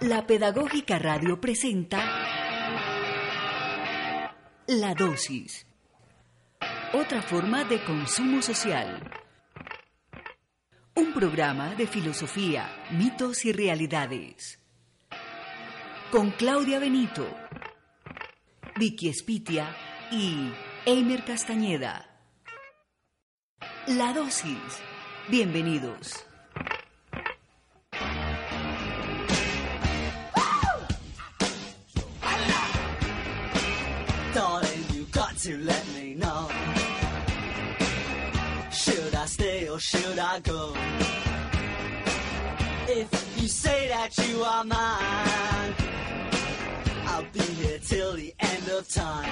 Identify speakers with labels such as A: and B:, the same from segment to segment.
A: La Pedagógica Radio presenta La Dosis. Otra forma de consumo social. Un programa de filosofía, mitos y realidades. Con Claudia Benito, Vicky Espitia y Eimer Castañeda. La Dosis. Bienvenidos.
B: To let me know. Should I stay or should I go? If you say that you are mine, I'll be here till the end of time.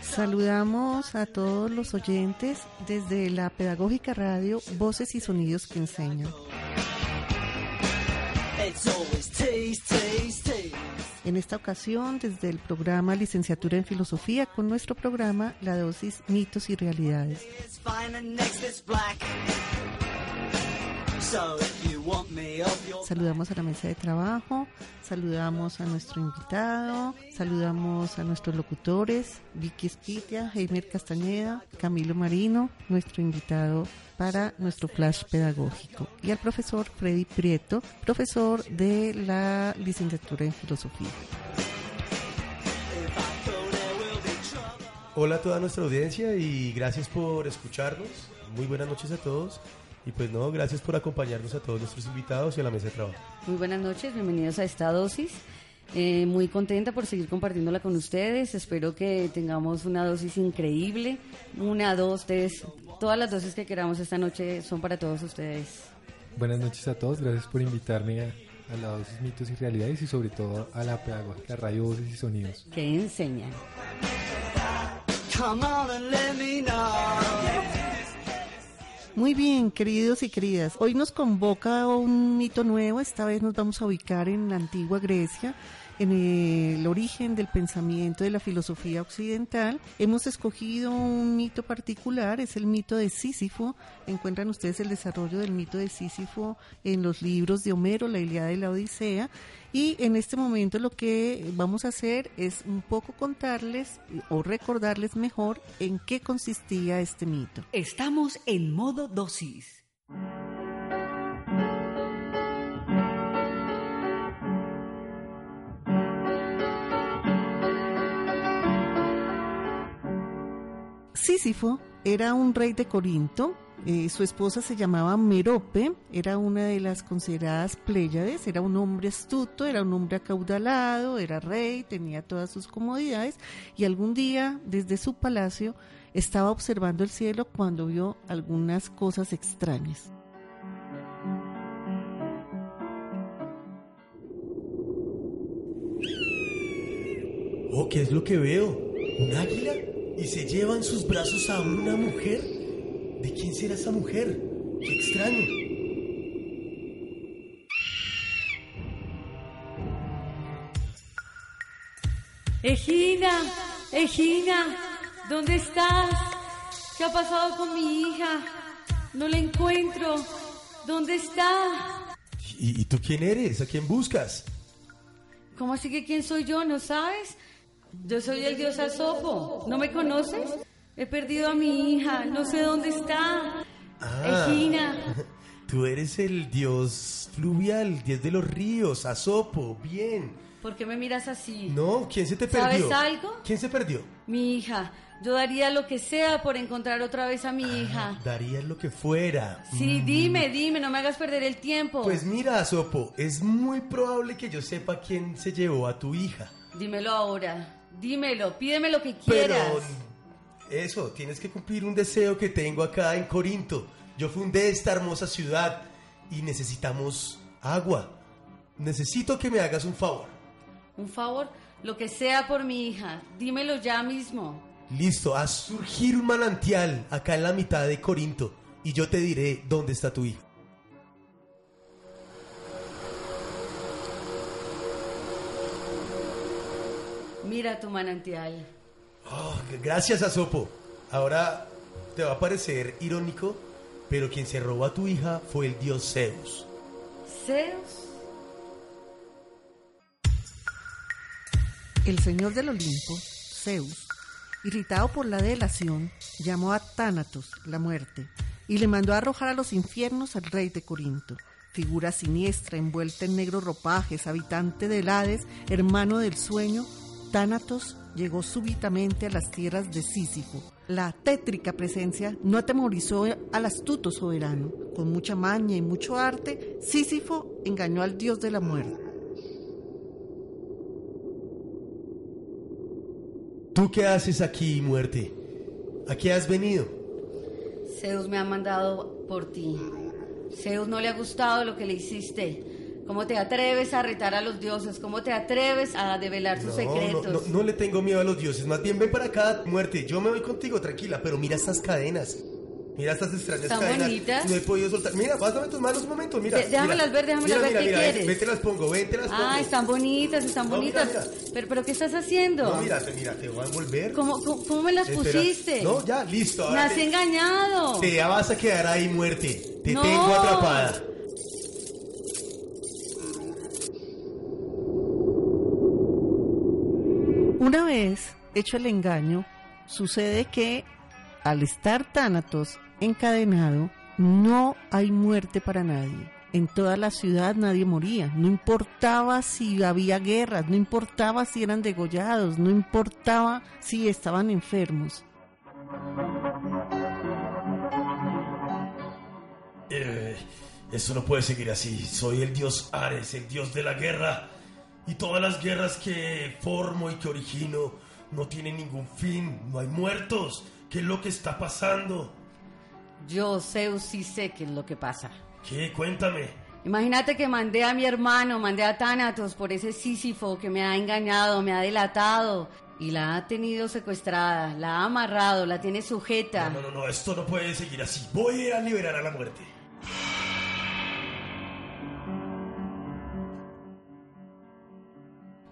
C: Saludamos a todos los oyentes desde la Pedagógica Radio Voces y Sonidos que Enseñan. En esta ocasión, desde el programa Licenciatura en Filosofía, con nuestro programa La Dosis Mitos y Realidades. Saludamos a la mesa de trabajo, saludamos a nuestro invitado, saludamos a nuestros locutores, Vicky Espitia, Heimer Castañeda, Camilo Marino, nuestro invitado para nuestro flash pedagógico, y al profesor Freddy Prieto, profesor de la licenciatura en filosofía.
D: Hola a toda nuestra audiencia y gracias por escucharnos. Muy buenas noches a todos. Y pues no, gracias por acompañarnos a todos nuestros invitados y a la mesa de trabajo.
E: Muy buenas noches, bienvenidos a esta dosis. Eh, muy contenta por seguir compartiéndola con ustedes. Espero que tengamos una dosis increíble. Una, dos, tres. Todas las dosis que queramos esta noche son para todos ustedes.
F: Buenas noches a todos, gracias por invitarme a, a la dosis mitos y realidades y sobre todo a la pedagógica Radio Voces y Sonidos.
E: Que enseñan.
B: Come on and let me know.
C: Muy bien, queridos y queridas. Hoy nos convoca un mito nuevo. Esta vez nos vamos a ubicar en la antigua Grecia, en el origen del pensamiento de la filosofía occidental. Hemos escogido un mito particular, es el mito de Sísifo. Encuentran ustedes el desarrollo del mito de Sísifo en los libros de Homero, la Ilíada y la Odisea. Y en este momento lo que vamos a hacer es un poco contarles o recordarles mejor en qué consistía este mito.
A: Estamos en modo dosis.
C: Sísifo era un rey de Corinto. eh, su esposa se llamaba Merope, era una de las consideradas Pléyades, era un hombre astuto, era un hombre acaudalado, era rey, tenía todas sus comodidades y algún día desde su palacio estaba observando el cielo cuando vio algunas cosas extrañas.
D: Oh, ¿qué es lo que veo? ¿Un águila? ¿Y se llevan sus brazos a una mujer? ¿De quién será esa mujer? ¡Qué extraño!
E: Egina, Egina, ¿dónde estás? ¿Qué ha pasado con mi hija? No la encuentro. ¿Dónde está?
D: ¿Y, y tú quién eres? ¿A quién buscas?
E: ¿Cómo así que quién soy yo? ¿No sabes? Yo soy el dios Asopo. ¿No me conoces? He perdido a mi hija. No sé dónde está.
D: Ah.
E: Egina.
D: Tú eres el dios fluvial, dios de los ríos, Asopo, bien.
E: ¿Por qué me miras así?
D: No, ¿quién se te
E: ¿Sabes
D: perdió?
E: algo?
D: ¿Quién se perdió?
E: Mi hija. Yo daría lo que sea por encontrar otra vez a mi hija.
D: Darías lo que fuera.
E: Sí, dime, dime, no me hagas perder el tiempo.
D: Pues mira, Asopo, es muy probable que yo sepa quién se llevó a tu hija.
E: Dímelo ahora. Dímelo, pídeme lo que
D: Pero
E: quieras.
D: eso, tienes que cumplir un deseo que tengo acá en Corinto. Yo fundé esta hermosa ciudad y necesitamos agua. Necesito que me hagas un favor.
E: Un favor, lo que sea por mi hija, dímelo ya mismo.
D: Listo, haz surgir un manantial acá en la mitad de Corinto y yo te diré dónde está tu hija.
E: Mira tu manantial.
D: Oh, gracias, Asopo. Ahora te va a parecer irónico, pero quien se robó a tu hija fue el dios Zeus.
E: Zeus.
C: El señor del Olimpo, Zeus, irritado por la delación, llamó a Tánatos, la muerte, y le mandó a arrojar a los infiernos al rey de Corinto, figura siniestra envuelta en negros ropajes, habitante del Hades, hermano del sueño, Tánatos llegó súbitamente a las tierras de Sísifo. La tétrica presencia no atemorizó al astuto soberano. Con mucha maña y mucho arte, Sísifo engañó al dios de la muerte.
D: ¿Tú qué haces aquí, muerte? ¿A qué has venido?
E: Zeus me ha mandado por ti. Zeus no le ha gustado lo que le hiciste. ¿Cómo te atreves a retar a los dioses? ¿Cómo te atreves a develar sus
D: No,
E: secretos?
D: No, no, no le tengo miedo a los dioses. Más bien ven para acá, muerte. Yo me voy contigo, tranquila. Pero mira estas cadenas. Mira estas extrañas
E: Están
D: cadenas.
E: bonitas.
D: No he podido soltar. Mira, pásame tus manos un momento. Mira.
E: De- déjamelas ver, déjamelas
D: Mira,
E: ver,
D: mira,
E: ¿qué
D: mira,
E: quieres?
D: Ven, te las pongo, ven, te las pongo.
E: Ah, están bonitas, están bonitas. Pero, pero ¿qué estás haciendo?
D: No, mira, mira, te voy a envolver.
E: ¿Cómo, cómo, cómo me las
D: Espera.
E: pusiste?
D: No, ya, listo.
E: Me
D: ahora
E: has
D: te-
E: engañado.
D: Te vas a quedar ahí, muerte. Te
E: No.
D: tengo atrapada.
C: Una vez hecho el engaño, sucede que al estar Tánatos encadenado, no hay muerte para nadie. En toda la ciudad nadie moría, no importaba si había guerras, no importaba si eran degollados, no importaba si estaban enfermos.
D: Eh, eso no puede seguir así. Soy el dios Ares, el dios de la guerra. Y todas las guerras que formo y que origino no tienen ningún fin. No hay muertos. ¿Qué es lo que está pasando?
E: Yo, Zeus, sí sé qué es lo que pasa.
D: ¿Qué? Cuéntame.
E: Imagínate que mandé a mi hermano, mandé a Tánatos por ese Sísifo que me ha engañado, me ha delatado y la ha tenido secuestrada, la ha amarrado, la tiene sujeta.
D: No, no, no, no, esto no puede seguir así. Voy a liberar a la muerte.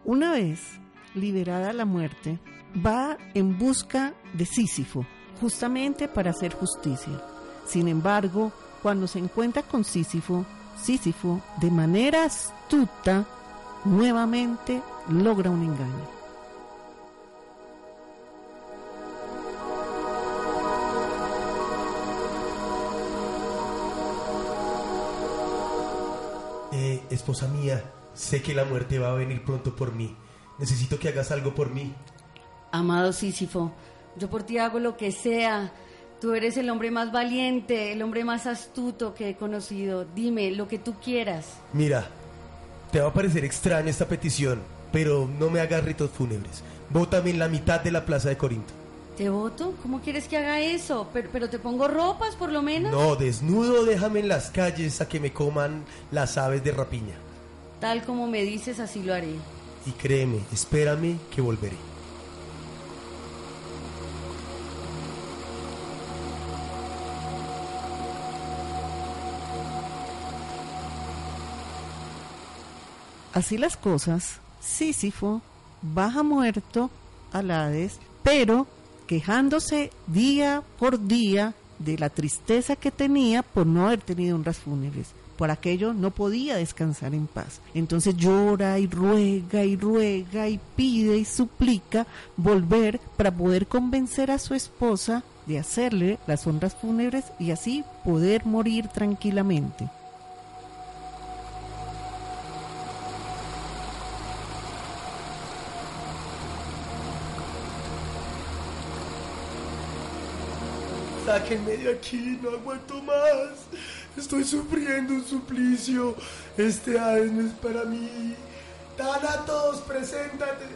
C: Una vez liberada la muerte, va en busca de Sísifo, justamente para hacer justicia. Sin embargo, cuando se encuentra con Sísifo, Sísifo, de manera astuta, nuevamente logra un engaño.
D: Eh, esposa mía, sé que la muerte va a venir pronto por mí. Necesito que hagas algo por mí.
E: Amado Sísifo, yo por ti hago lo que sea. Tú eres el hombre más valiente, el hombre más astuto que he conocido. Dime lo que tú quieras.
D: Mira, te va a parecer extraña esta petición, pero no me hagas ritos fúnebres. Bótame en la mitad de la plaza de Corinto.
E: ¿Te voto? ¿Cómo quieres que haga eso? Pero, pero te pongo ropas, por lo menos.
D: No, desnudo déjame en las calles a que me coman las aves de rapiña.
E: Tal como me dices, así lo haré.
D: Y créeme, espérame que volveré.
C: Así las cosas, Sísifo baja muerto al Hades, pero quejándose día por día de la tristeza que tenía por no haber tenido honras fúnebres. Por aquello no podía descansar en paz. Entonces llora y ruega y ruega y pide y suplica volver para poder convencer a su esposa de hacerle las honras fúnebres y así poder morir tranquilamente.
D: Sáquenme de aquí, no aguanto más. Estoy sufriendo un suplicio. Este no es para mí. Tánatos, preséntate.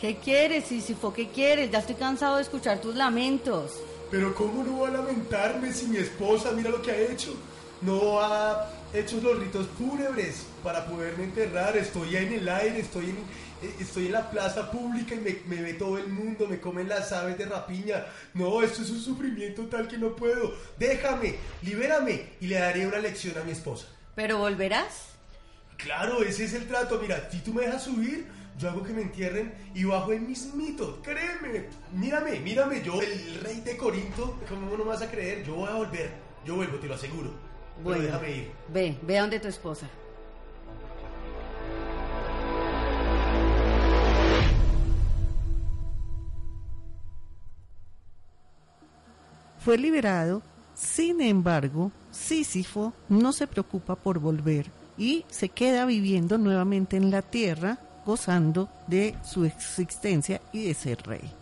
E: ¿Qué quieres, Sísifo? ¿Qué quieres? Ya estoy cansado de escuchar tus lamentos.
D: Pero ¿cómo no voy a lamentarme si mi esposa mira lo que ha hecho? No ha hecho los ritos fúnebres para poderme enterrar. Estoy en el aire, estoy en, estoy en la plaza pública y me, me ve todo el mundo, me comen las aves de rapiña. No, esto es un sufrimiento tal que no puedo. Déjame, libérame y le daré una lección a mi esposa.
E: ¿Pero volverás?
D: Claro, ese es el trato. Mira, si tú me dejas subir, yo hago que me entierren y bajo el mismito. Créeme. Mírame, mírame. Yo, el rey de Corinto, ¿cómo no me vas a creer? Yo voy a volver. Yo vuelvo, te lo aseguro. Pero
E: Bueno,
D: déjame ir.
E: ve, ve a donde tu esposa.
C: Fue liberado, sin embargo, Sísifo no se preocupa por volver y se queda viviendo nuevamente en la tierra, gozando de su existencia y de ser rey.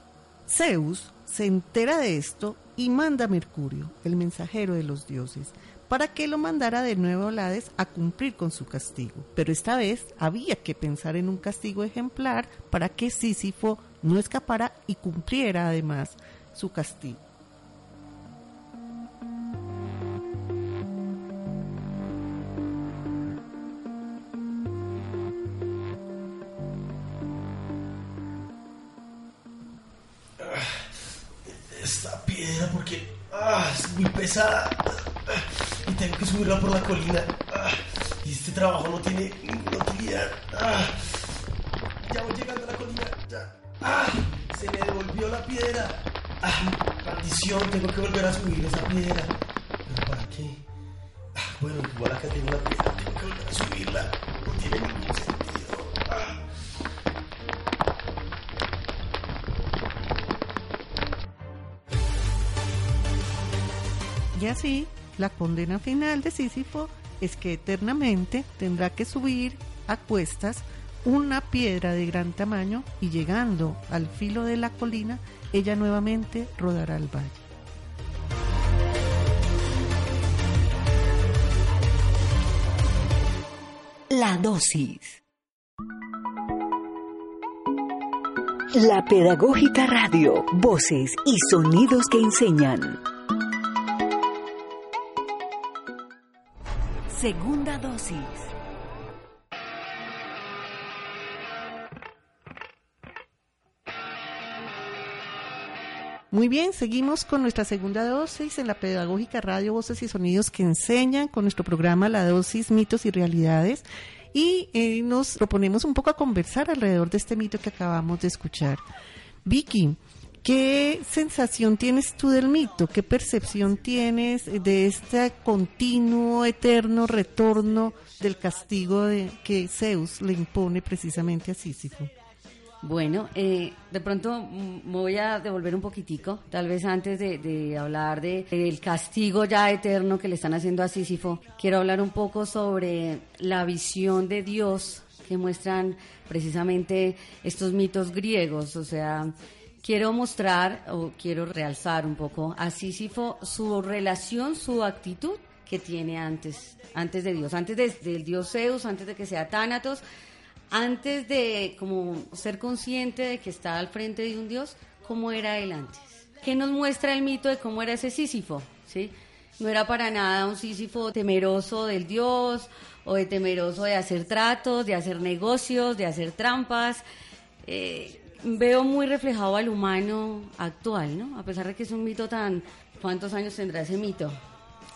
C: Zeus se entera de esto y manda a Mercurio, el mensajero de los dioses, para que lo mandara de nuevo a Hades a cumplir con su castigo. Pero esta vez había que pensar en un castigo ejemplar para que Sísifo no escapara y cumpliera además su castigo.
D: Y tengo que subirla por la colina. ah, este trabajo no tiene la
C: condena final de Sísifo es que eternamente tendrá que subir a cuestas una piedra de gran tamaño y llegando al filo de la colina, ella nuevamente rodará al valle.
A: La dosis. La Pedagógica Radio. Voces y sonidos que enseñan. Segunda dosis.
C: Muy bien, seguimos con nuestra segunda dosis en la Pedagógica Radio Voces y Sonidos que enseñan con nuestro programa La Dosis, Mitos y Realidades. Y eh, nos proponemos un poco a conversar alrededor de este mito que acabamos de escuchar. Vicky, ¿qué sensación tienes tú del mito? ¿Qué percepción tienes de este continuo, eterno retorno del castigo de, que Zeus le impone precisamente a Sísifo?
E: Bueno, eh, de pronto me voy a devolver un poquitico, tal vez antes de, de hablar de, del castigo ya eterno que le están haciendo a Sísifo, quiero hablar un poco sobre la visión de Dios que muestran precisamente estos mitos griegos, o sea, quiero mostrar o quiero realzar un poco a Sísifo su relación, su actitud que tiene antes, antes de Dios, antes de- del dios Zeus, antes de que sea Tánatos, antes de como ser consciente de que está al frente de un dios, cómo era él antes. ¿Qué nos muestra el mito de cómo era ese Sísifo? ¿Sí? No era para nada un Sísifo temeroso del dios o de temeroso de hacer tratos, de hacer negocios, de hacer trampas. Eh, veo muy reflejado al humano actual, ¿no? A pesar de que es un mito tan... ¿Cuántos años tendrá ese mito?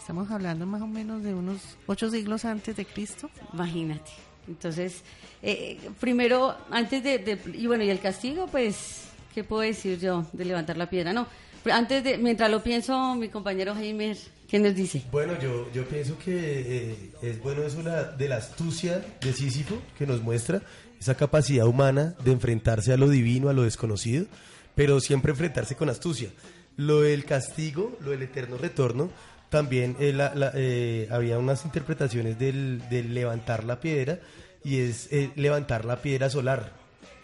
C: Estamos hablando más o menos de unos ocho siglos antes de Cristo.
E: Imagínate. Entonces, eh, primero, antes de, de- Y bueno, y el castigo, pues, ¿qué puedo decir yo de levantar la piedra? No, pero antes de... Mientras lo pienso, mi compañero Jaime, ¿qué nos dice?
D: Bueno, yo, yo pienso que eh, es bueno eso la- de la astucia de Sísifo que nos muestra esa capacidad humana de enfrentarse a lo divino, a lo desconocido, pero siempre enfrentarse con astucia. Lo del castigo, lo del eterno retorno, también eh, eh, había unas interpretaciones del, del levantar la piedra y es eh, levantar la piedra solar,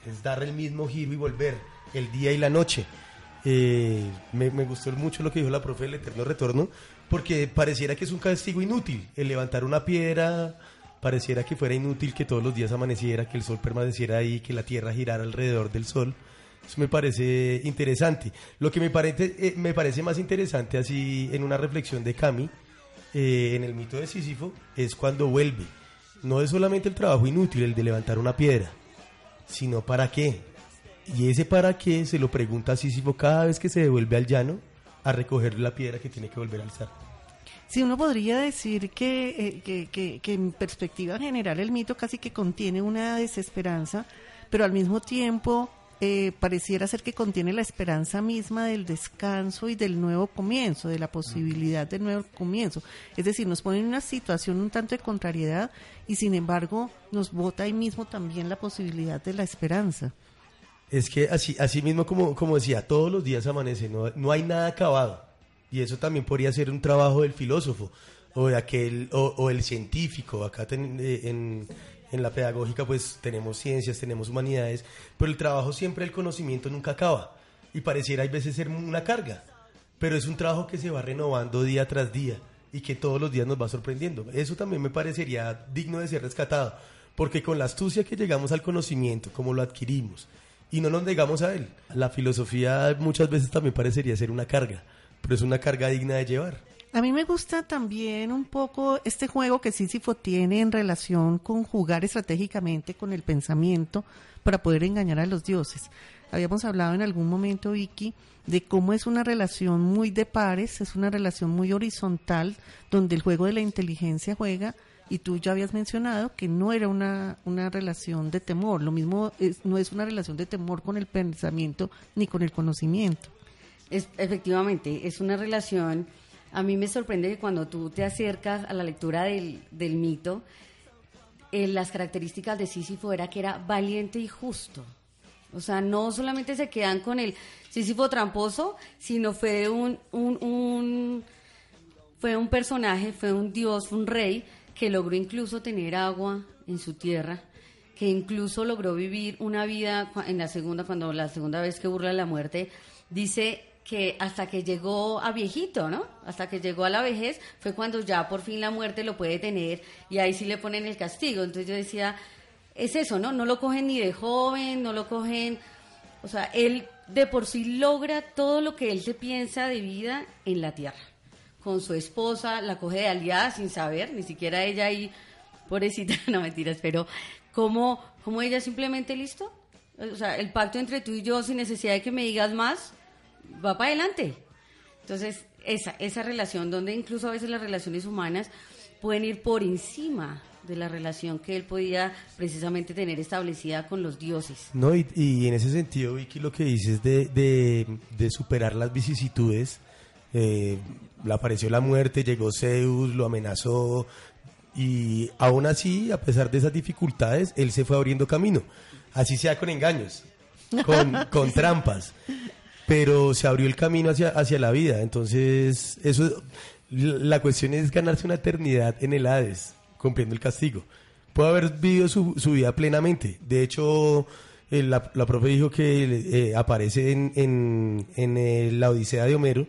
D: es dar el mismo giro y volver, el día y la noche. Me, me gustó mucho lo que dijo la profe del eterno retorno, porque pareciera que es un castigo inútil. El levantar una piedra, pareciera que fuera inútil que todos los días amaneciera, que el sol permaneciera ahí, que la tierra girara alrededor del sol. Eso me parece interesante. Lo que me parece, eh, me parece más interesante así en una reflexión de Cami, eh, en el mito de Sísifo, es cuando vuelve. No es solamente el trabajo inútil, el de levantar una piedra, sino para qué. Y ese para qué se lo pregunta a Sísifo cada vez que se devuelve al llano a recoger la piedra que tiene que volver a alzar.
C: Sí, uno podría decir que, eh, que, que, que en perspectiva general el mito casi que contiene una desesperanza, pero al mismo tiempo eh, pareciera ser que contiene la esperanza misma del descanso y del nuevo comienzo, de la posibilidad del nuevo comienzo. Es decir, nos pone en una situación un tanto de contrariedad y sin embargo nos bota ahí mismo también la posibilidad de la esperanza.
D: Es que así, así mismo como, como decía, todos los días amanece, no, no hay nada acabado. Y eso también podría ser un trabajo del filósofo o de aquel, o, el científico. Acá eh, en, en la pedagógica pues tenemos ciencias, tenemos humanidades, pero el trabajo siempre, el conocimiento nunca acaba. Y pareciera hay veces ser una carga, pero es un trabajo que se va renovando día tras día y que todos los días nos va sorprendiendo. Eso también me parecería digno de ser rescatado, porque con la astucia que llegamos al conocimiento, como lo adquirimos, y no nos negamos a él, la filosofía muchas veces también parecería ser una carga, pero es una carga digna de llevar.
C: A mí me gusta también un poco este juego que Sísifo tiene en relación con jugar estratégicamente con el pensamiento para poder engañar a los dioses. Habíamos hablado en algún momento, Vicky, de cómo es una relación muy de pares, es una relación muy horizontal, donde el juego de la inteligencia juega, y tú ya habías mencionado que no era una, una relación de temor, lo mismo es, no es una relación de temor con el pensamiento ni con el conocimiento.
E: Es, efectivamente, es una relación. A mí me sorprende que cuando tú te acercas a la lectura del, del mito, eh, las características de Sísifo era que era valiente y justo. O sea, no solamente se quedan con el Sísifo tramposo, sino fue un, un, un- fue un personaje, fue un dios, un rey, que logró incluso tener agua en su tierra, que incluso logró vivir una vida en la segunda, cuando la segunda vez que burla la muerte, dice que hasta que llegó a viejito, ¿no? Hasta que llegó a la vejez fue cuando ya por fin la muerte lo puede tener y ahí sí le ponen el castigo. Entonces yo decía, es eso, ¿no? No lo cogen ni de joven, no lo cogen, o sea, él de por sí logra todo lo que él se piensa de vida en la tierra. Con su esposa, la coge de aliada sin saber, ni siquiera ella ahí, pobrecita, no mentiras, pero como, como ella simplemente listo. O sea, el pacto entre tú y yo, sin necesidad de que me digas más, va para adelante. Entonces, esa, esa relación, donde incluso a veces las relaciones humanas pueden ir por encima de la relación que él podía precisamente tener establecida con los dioses.
D: No, y, y en ese sentido, Vicky, lo que dices de, de, de superar las vicisitudes, eh, le apareció la muerte, llegó Zeus, lo amenazó, y aún así, a pesar de esas dificultades, él se fue abriendo camino. Así sea con engaños, con, con trampas, pero se abrió el camino hacia, hacia la vida. Entonces, eso, la cuestión es ganarse una eternidad en el Hades, cumpliendo el castigo. Puede haber vivido su, su vida plenamente. De hecho, eh, la, profe dijo que eh, aparece en, en, en eh, la Odisea de Homero.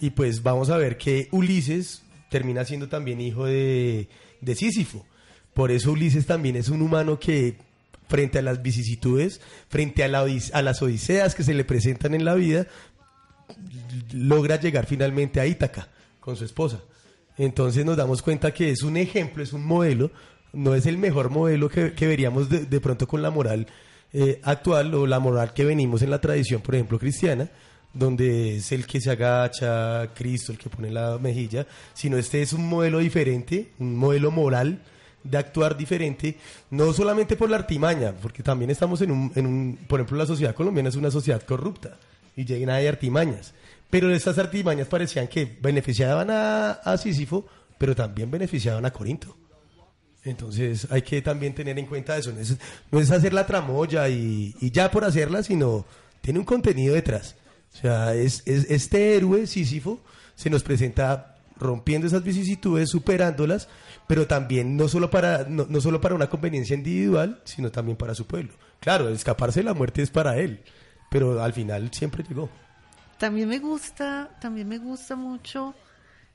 D: Y pues vamos a ver que Ulises termina siendo también hijo de, de Sísifo. Por eso Ulises también es un humano que frente a las vicisitudes, frente a, las odiseas que se le presentan en la vida, logra llegar finalmente a Ítaca con su esposa. Entonces nos damos cuenta que es un ejemplo, es un modelo, no es el mejor modelo que, que veríamos de, de pronto con la moral eh, actual o la moral que venimos en la tradición, por ejemplo, cristiana, donde es el que se agacha, Cristo el que pone la mejilla, sino este es un modelo diferente, un modelo moral de actuar diferente, no solamente por la artimaña, porque también estamos en un, en un por ejemplo, la sociedad colombiana es una sociedad corrupta y llena de artimañas, pero estas artimañas parecían que beneficiaban a, a Sísifo, pero también beneficiaban a Corinto. Entonces hay que también tener en cuenta eso. No es, no es hacer la tramoya y, y ya por hacerla, sino tiene un contenido detrás. O sea, es, es- este héroe Sísifo se nos presenta rompiendo esas vicisitudes, superándolas, pero también no solo para no, no solo para una conveniencia individual, sino también para su pueblo. Claro, escaparse de la muerte es para él, pero al final siempre llegó.
C: También me gusta, también me gusta mucho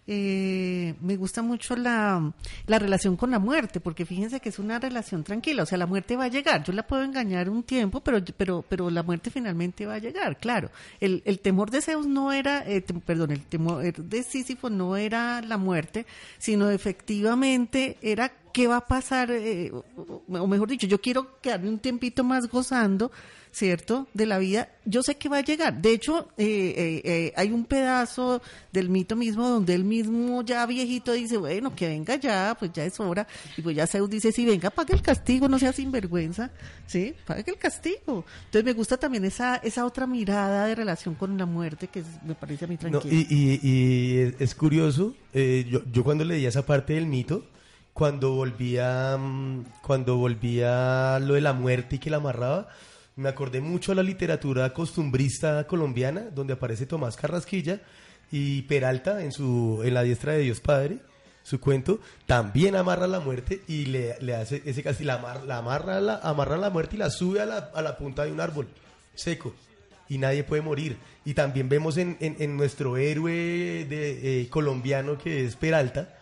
C: eh, me gusta mucho la, la relación con la muerte, porque fíjense que es una relación tranquila, o sea, la muerte va a llegar, yo la puedo engañar un tiempo, pero, pero, pero la muerte finalmente va a llegar, claro. El, el temor de Zeus no era, eh, perdón, el temor de Sísifo no era la muerte, sino efectivamente era qué va a pasar, eh, o, o mejor dicho, yo quiero quedarme un tiempito más gozando, ¿cierto?, de la vida, yo sé que va a llegar. De hecho, eh, eh, eh, hay un pedazo del mito mismo donde él mismo ya viejito dice, bueno, que venga ya, pues ya es hora. Y pues ya Zeus dice, sí, venga, pague el castigo, no sea sinvergüenza, ¿sí? Pague el castigo. Entonces me gusta también esa, esa otra mirada de relación con la muerte que es- me parece a mí
D: No,
C: tranquila.
D: y, y- y es- es curioso, eh, yo, yo cuando leía esa parte del mito, cuando volvía, mm, cuando volvía lo de la muerte y que la amarraba, me acordé mucho a la literatura costumbrista colombiana, donde aparece Tomás Carrasquilla y Peralta en su en la diestra de Dios Padre, su cuento, también amarra la muerte y le, le hace ese casi la, amar- la amarra la, amarra la muerte y la sube a la, a la punta de un árbol seco y nadie puede morir. Y también vemos en, en- nuestro héroe de, eh, colombiano que es Peralta,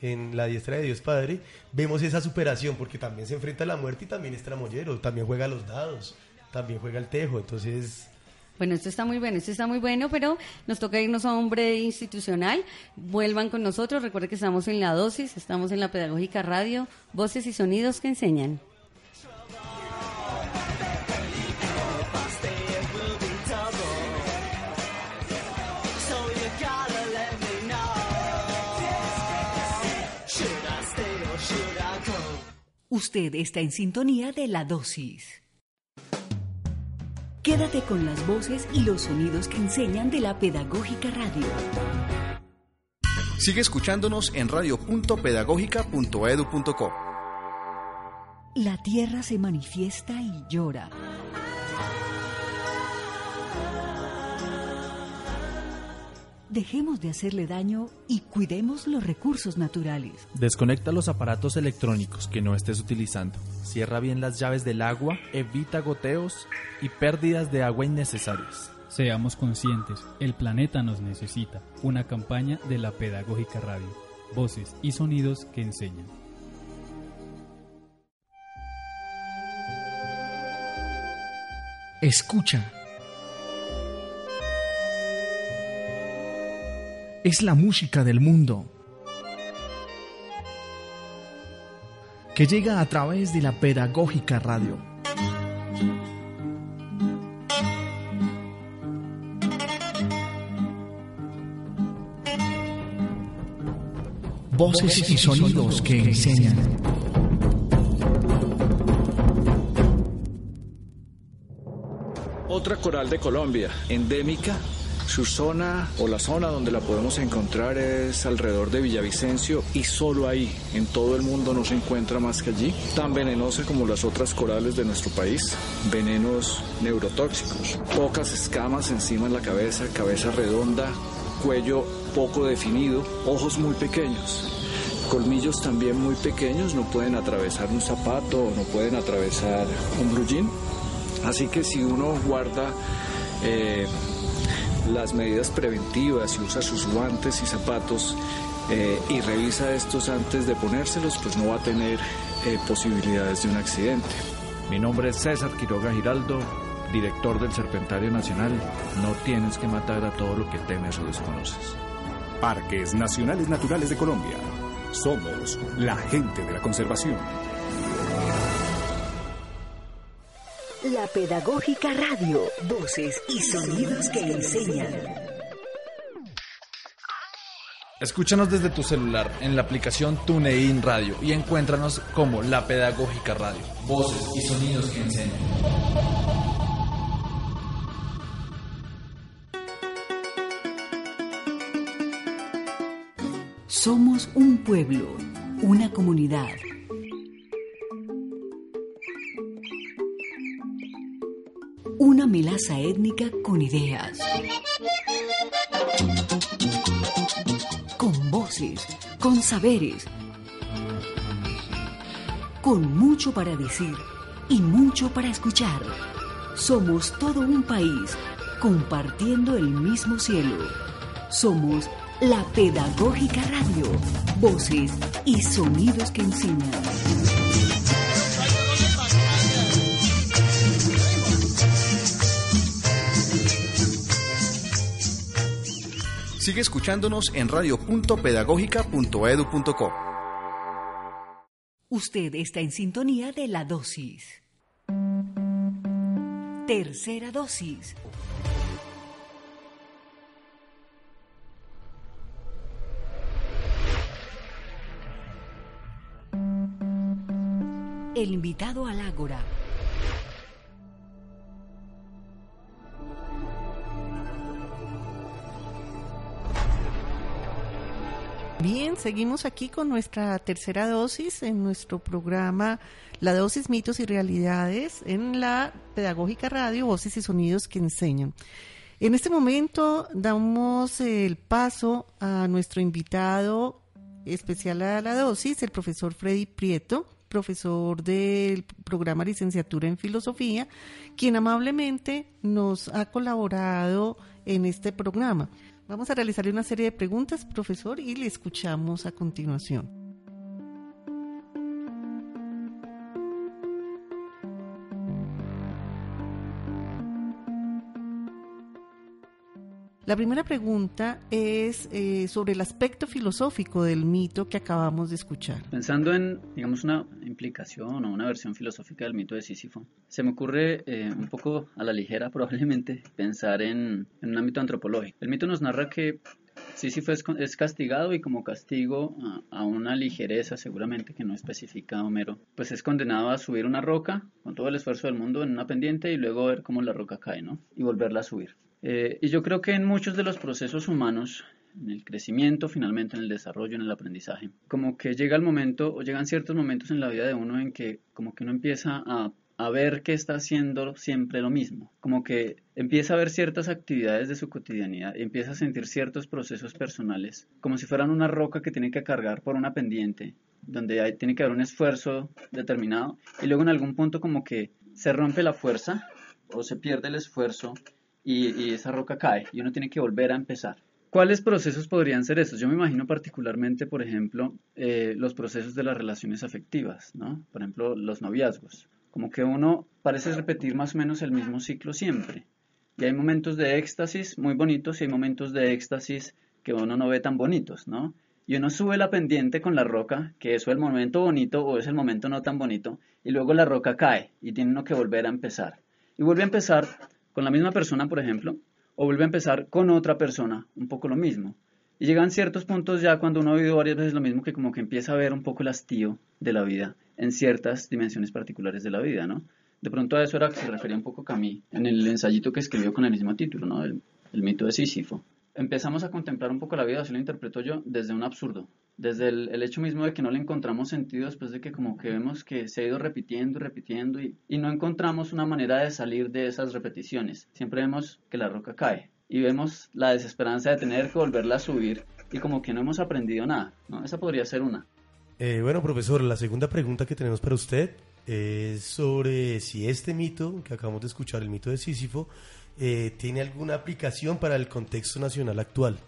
D: en la diestra de Dios Padre, vemos esa superación porque también se enfrenta a la muerte y también es tramoyero, también juega los dados, también juega el tejo, entonces...
E: Bueno, esto está muy bueno, esto está muy bueno, pero nos toca irnos a hombre institucional. Vuelvan con nosotros, recuerden que estamos en la dosis, estamos en la pedagógica radio, voces y sonidos que enseñan.
A: Usted está en sintonía de la dosis. Quédate con las voces y los sonidos que enseñan de la Pedagógica Radio.
G: Sigue escuchándonos en radio.pedagógica.edu.co.
A: La tierra se manifiesta y llora. Dejemos de hacerle daño y cuidemos los recursos naturales.
H: Desconecta los aparatos electrónicos que no estés utilizando. Cierra bien las llaves del agua, evita goteos y pérdidas de agua innecesarias.
I: Seamos conscientes, el planeta nos necesita. Una campaña de la Pedagógica Radio. Voces y sonidos que enseñan.
J: Escucha. Es la música del mundo que llega a través de la pedagógica radio. Voces y sonidos que enseñan.
K: Otra coral de Colombia, endémica. Su zona o la zona donde la podemos encontrar es alrededor de Villavicencio y solo ahí, en todo el mundo no se encuentra más que allí. Tan venenosa como las otras corales de nuestro país, venenos neurotóxicos, pocas escamas encima en la cabeza, cabeza redonda, cuello poco definido, ojos muy pequeños. Colmillos también muy pequeños, no pueden atravesar un zapato o no pueden atravesar un blue. Así que si uno guarda eh, las medidas preventivas y usa sus guantes y zapatos eh, y revisa estos antes de ponérselos, pues no va a tener eh, posibilidades de un accidente. Mi nombre es César Quiroga Giraldo, director del Serpentario Nacional. No tienes que matar a todo lo que temes o desconoces.
L: Parques Nacionales Naturales de Colombia. Somos la gente de la conservación.
A: La Pedagógica Radio. Voces y sonidos que enseñan.
H: Escúchanos desde tu celular en la aplicación TuneIn Radio y encuéntranos como La Pedagógica Radio. Voces y sonidos que enseñan.
A: Somos un pueblo, una comunidad. Una melaza étnica con ideas. Con voces, con saberes. Con mucho para decir y mucho para escuchar. Somos todo un país compartiendo el mismo cielo. Somos La Pedagógica Radio. Voces y sonidos que enseñan.
J: Sigue escuchándonos en radio.pedagógica.edu.co.
A: Usted está en sintonía de la dosis. Tercera dosis. El invitado al Ágora.
C: Bien, seguimos aquí con nuestra tercera dosis en nuestro programa La dosis, mitos y realidades en la Pedagógica Radio, Voces y Sonidos que enseñan. En este momento damos el paso a nuestro invitado especial a la dosis, el profesor Freddy Prieto, profesor del programa licenciatura en filosofía, quien amablemente nos ha colaborado en este programa. Vamos a realizarle una serie de preguntas, profesor, y le escuchamos a continuación. La primera pregunta es eh, sobre el aspecto filosófico del mito que acabamos de escuchar.
G: Pensando en, digamos, una implicación o una versión filosófica del mito de Sísifo, se me ocurre eh, un poco a la ligera probablemente pensar en, un ámbito antropológico. El mito nos narra que Sísifo es, castigado y como castigo a, a, una ligereza seguramente que no especifica Homero, pues es condenado a subir una roca con todo el esfuerzo del mundo en una pendiente y luego ver cómo la roca cae, ¿no? Y volverla a subir. Eh, y yo creo que en muchos de los procesos humanos, en el crecimiento, finalmente en el desarrollo, en el aprendizaje, como que llega el momento, o llegan ciertos momentos en la vida de uno en que como que uno empieza a, a ver que está haciendo siempre lo mismo, como que empieza a ver ciertas actividades de su cotidianidad y empieza a sentir ciertos procesos personales, como si fueran una roca que tiene que cargar por una pendiente, donde hay, tiene que haber un esfuerzo determinado, y luego en algún punto como que se rompe la fuerza o se pierde el esfuerzo y, esa roca cae y uno tiene que volver a empezar. ¿Cuáles procesos podrían ser esos? Yo me imagino particularmente, por ejemplo, eh, los procesos de las relaciones afectivas, ¿no? Por ejemplo, los noviazgos. Como que uno parece repetir más o menos el mismo ciclo siempre. Y hay momentos de éxtasis muy bonitos y hay momentos de éxtasis que uno no ve tan bonitos, ¿no? Y uno sube la pendiente con la roca, que es o el momento bonito o es el momento no tan bonito, y luego la roca cae y tiene uno que volver a empezar. Y vuelve a empezar con la misma persona, por ejemplo, o vuelve a empezar con otra persona, un poco lo mismo. Y llegan ciertos puntos ya cuando uno ha vivido varias veces lo mismo que como que empieza a ver un poco el hastío de la vida en ciertas dimensiones particulares de la vida, ¿no? De pronto a eso era que se refería un poco Camille en el ensayito que escribió con el mismo título, ¿no? El, el mito de Sísifo. Empezamos a contemplar un poco la vida, así lo interpreto yo, desde un absurdo, desde el, hecho mismo de que no le encontramos sentido después de que como que vemos que se ha ido repitiendo y repitiendo y, y, no encontramos una manera de salir de esas repeticiones. Siempre vemos que la roca cae y vemos la desesperanza de tener que volverla a subir y como que no hemos aprendido nada, ¿no? Esa podría ser una.
D: Eh, bueno, profesor, la segunda pregunta que tenemos para usted es sobre si este mito que acabamos de escuchar, el mito de Sísifo, eh, tiene alguna aplicación para el contexto nacional actual.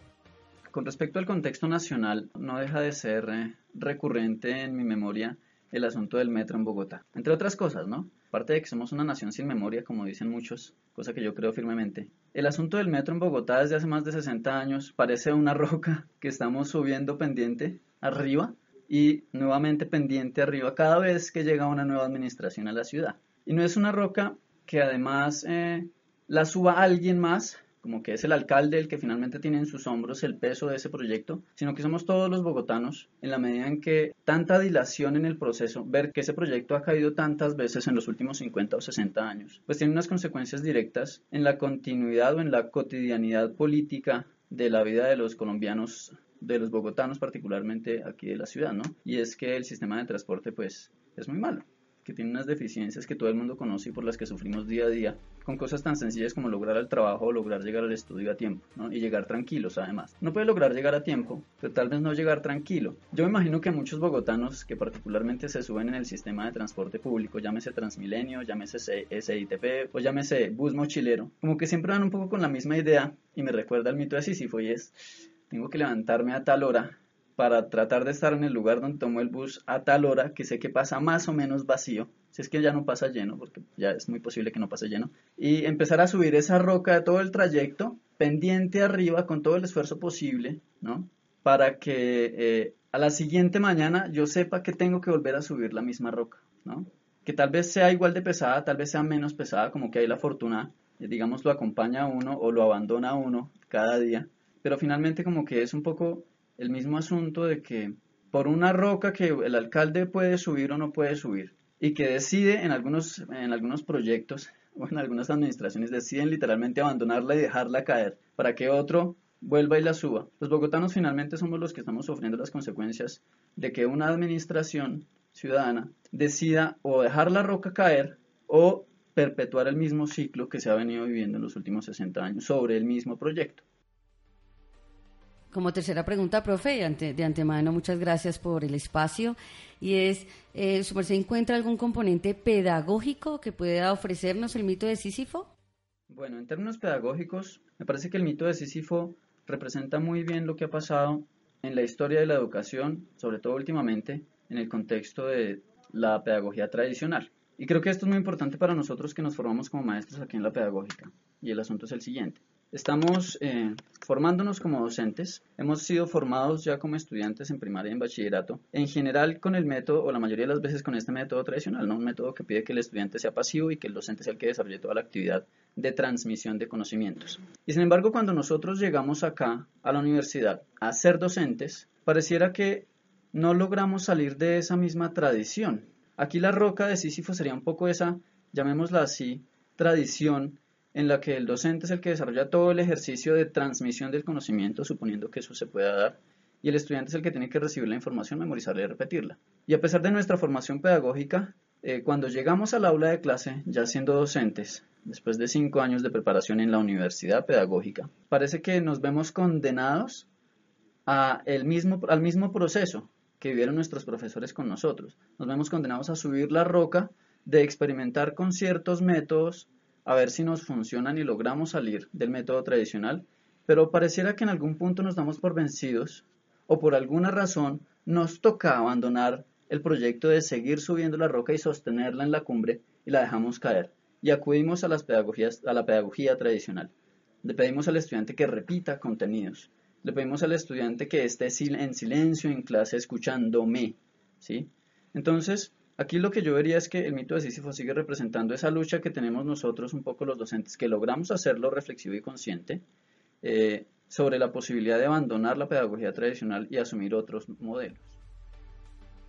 G: Con respecto al contexto nacional, no deja de ser eh, recurrente en mi memoria el asunto del metro en Bogotá. Entre otras cosas, ¿no? Aparte de que somos una nación sin memoria, como dicen muchos, cosa que yo creo firmemente. El asunto del metro en Bogotá desde hace más de 60 años parece una roca que estamos subiendo pendiente arriba y nuevamente pendiente arriba cada vez que llega una nueva administración a la ciudad. Y no es una roca que además eh, la suba alguien más, como que es el alcalde el que finalmente tiene en sus hombros el peso de ese proyecto, sino que somos todos los bogotanos, en la medida en que tanta dilación en el proceso, ver que ese proyecto ha caído tantas veces en los últimos 50 o 60 años, pues tiene unas consecuencias directas en la continuidad o en la cotidianidad política de la vida de los colombianos, de los bogotanos particularmente aquí de la ciudad, ¿no? Y es que el sistema de transporte pues es muy malo que tiene unas deficiencias que todo el mundo conoce y por las que sufrimos día a día, con cosas tan sencillas como lograr el trabajo o lograr llegar al estudio a tiempo. Y llegar tranquilos además. No puede lograr llegar a tiempo, pero tal vez no llegar tranquilo. Yo me imagino que muchos bogotanos que particularmente se suben en el sistema de transporte público, llámese Transmilenio, llámese SITP o llámese bus mochilero, como que siempre van un poco con la misma idea y me recuerda al mito de Sísifo y es tengo que levantarme a tal hora para tratar de estar en el lugar donde tomo el bus a tal hora que sé que pasa más o menos vacío, si es que ya no pasa lleno, porque ya es muy posible que no pase lleno, y empezar a subir esa roca todo el trayecto, pendiente arriba, con todo el esfuerzo posible, ¿no? Para que eh, a la siguiente mañana yo sepa que tengo que volver a subir la misma roca, ¿no? Que tal vez sea igual de pesada, tal vez sea menos pesada, como que hay la fortuna, eh, digamos, lo acompaña a uno o lo abandona a uno cada día, pero finalmente como que es un poco el mismo asunto de que por una roca que el alcalde puede subir o no puede subir y que decide en algunos, en algunos proyectos o en algunas administraciones deciden literalmente abandonarla y dejarla caer para que otro vuelva y la suba. Los bogotanos finalmente somos los que estamos sufriendo las consecuencias de que una administración ciudadana decida o dejar la roca caer o perpetuar el mismo ciclo que se ha venido viviendo en los últimos 60 años sobre el mismo proyecto.
E: Como tercera pregunta, profe, de antemano muchas gracias por el espacio. Y es, eh, ¿su merced encuentra algún componente pedagógico que pueda ofrecernos el mito de Sísifo?
G: Bueno, en términos pedagógicos, me parece que el mito de Sísifo representa muy bien lo que ha pasado en la historia de la educación, sobre todo últimamente, en el contexto de la pedagogía tradicional. Y creo que esto es muy importante para nosotros que nos formamos como maestros aquí en la pedagógica. Y el asunto es el siguiente. Estamos eh, formándonos como docentes, hemos sido formados ya como estudiantes en primaria y en bachillerato, en general con el método, o la mayoría de las veces con este método tradicional, ¿no? un método que pide que el estudiante sea pasivo y que el docente sea el que desarrolle toda la actividad de transmisión de conocimientos. Y sin embargo, cuando nosotros llegamos acá a la universidad a ser docentes, pareciera que no logramos salir de esa misma tradición. Aquí la roca de Sísifo sería un poco esa, llamémosla así, tradición en la que el docente es el que desarrolla todo el ejercicio de transmisión del conocimiento, suponiendo que eso se pueda dar, y el estudiante es el que tiene que recibir la información, memorizarla y repetirla. Y a pesar de nuestra formación pedagógica, eh, cuando llegamos al aula de clase, ya siendo docentes, después de cinco años de preparación en la universidad pedagógica, parece que nos vemos condenados a el mismo, al mismo proceso que vivieron nuestros profesores con nosotros. Nos vemos condenados a subir la roca de experimentar con ciertos métodos, a ver si nos funcionan y logramos salir del método tradicional, pero pareciera que en algún punto nos damos por vencidos o por alguna razón nos toca abandonar el proyecto de seguir subiendo la roca y sostenerla en la cumbre y la dejamos caer y acudimos a, las pedagogías, a la pedagogía tradicional. Le pedimos al estudiante que repita contenidos. Le pedimos al estudiante que esté en silencio en clase escuchándome. ¿sí? Entonces, Aquí lo que yo vería es que el mito de Sísifo sigue representando esa lucha que tenemos nosotros, un poco los docentes, que logramos hacerlo reflexivo y consciente, eh, sobre la posibilidad de abandonar la pedagogía tradicional y asumir otros modelos.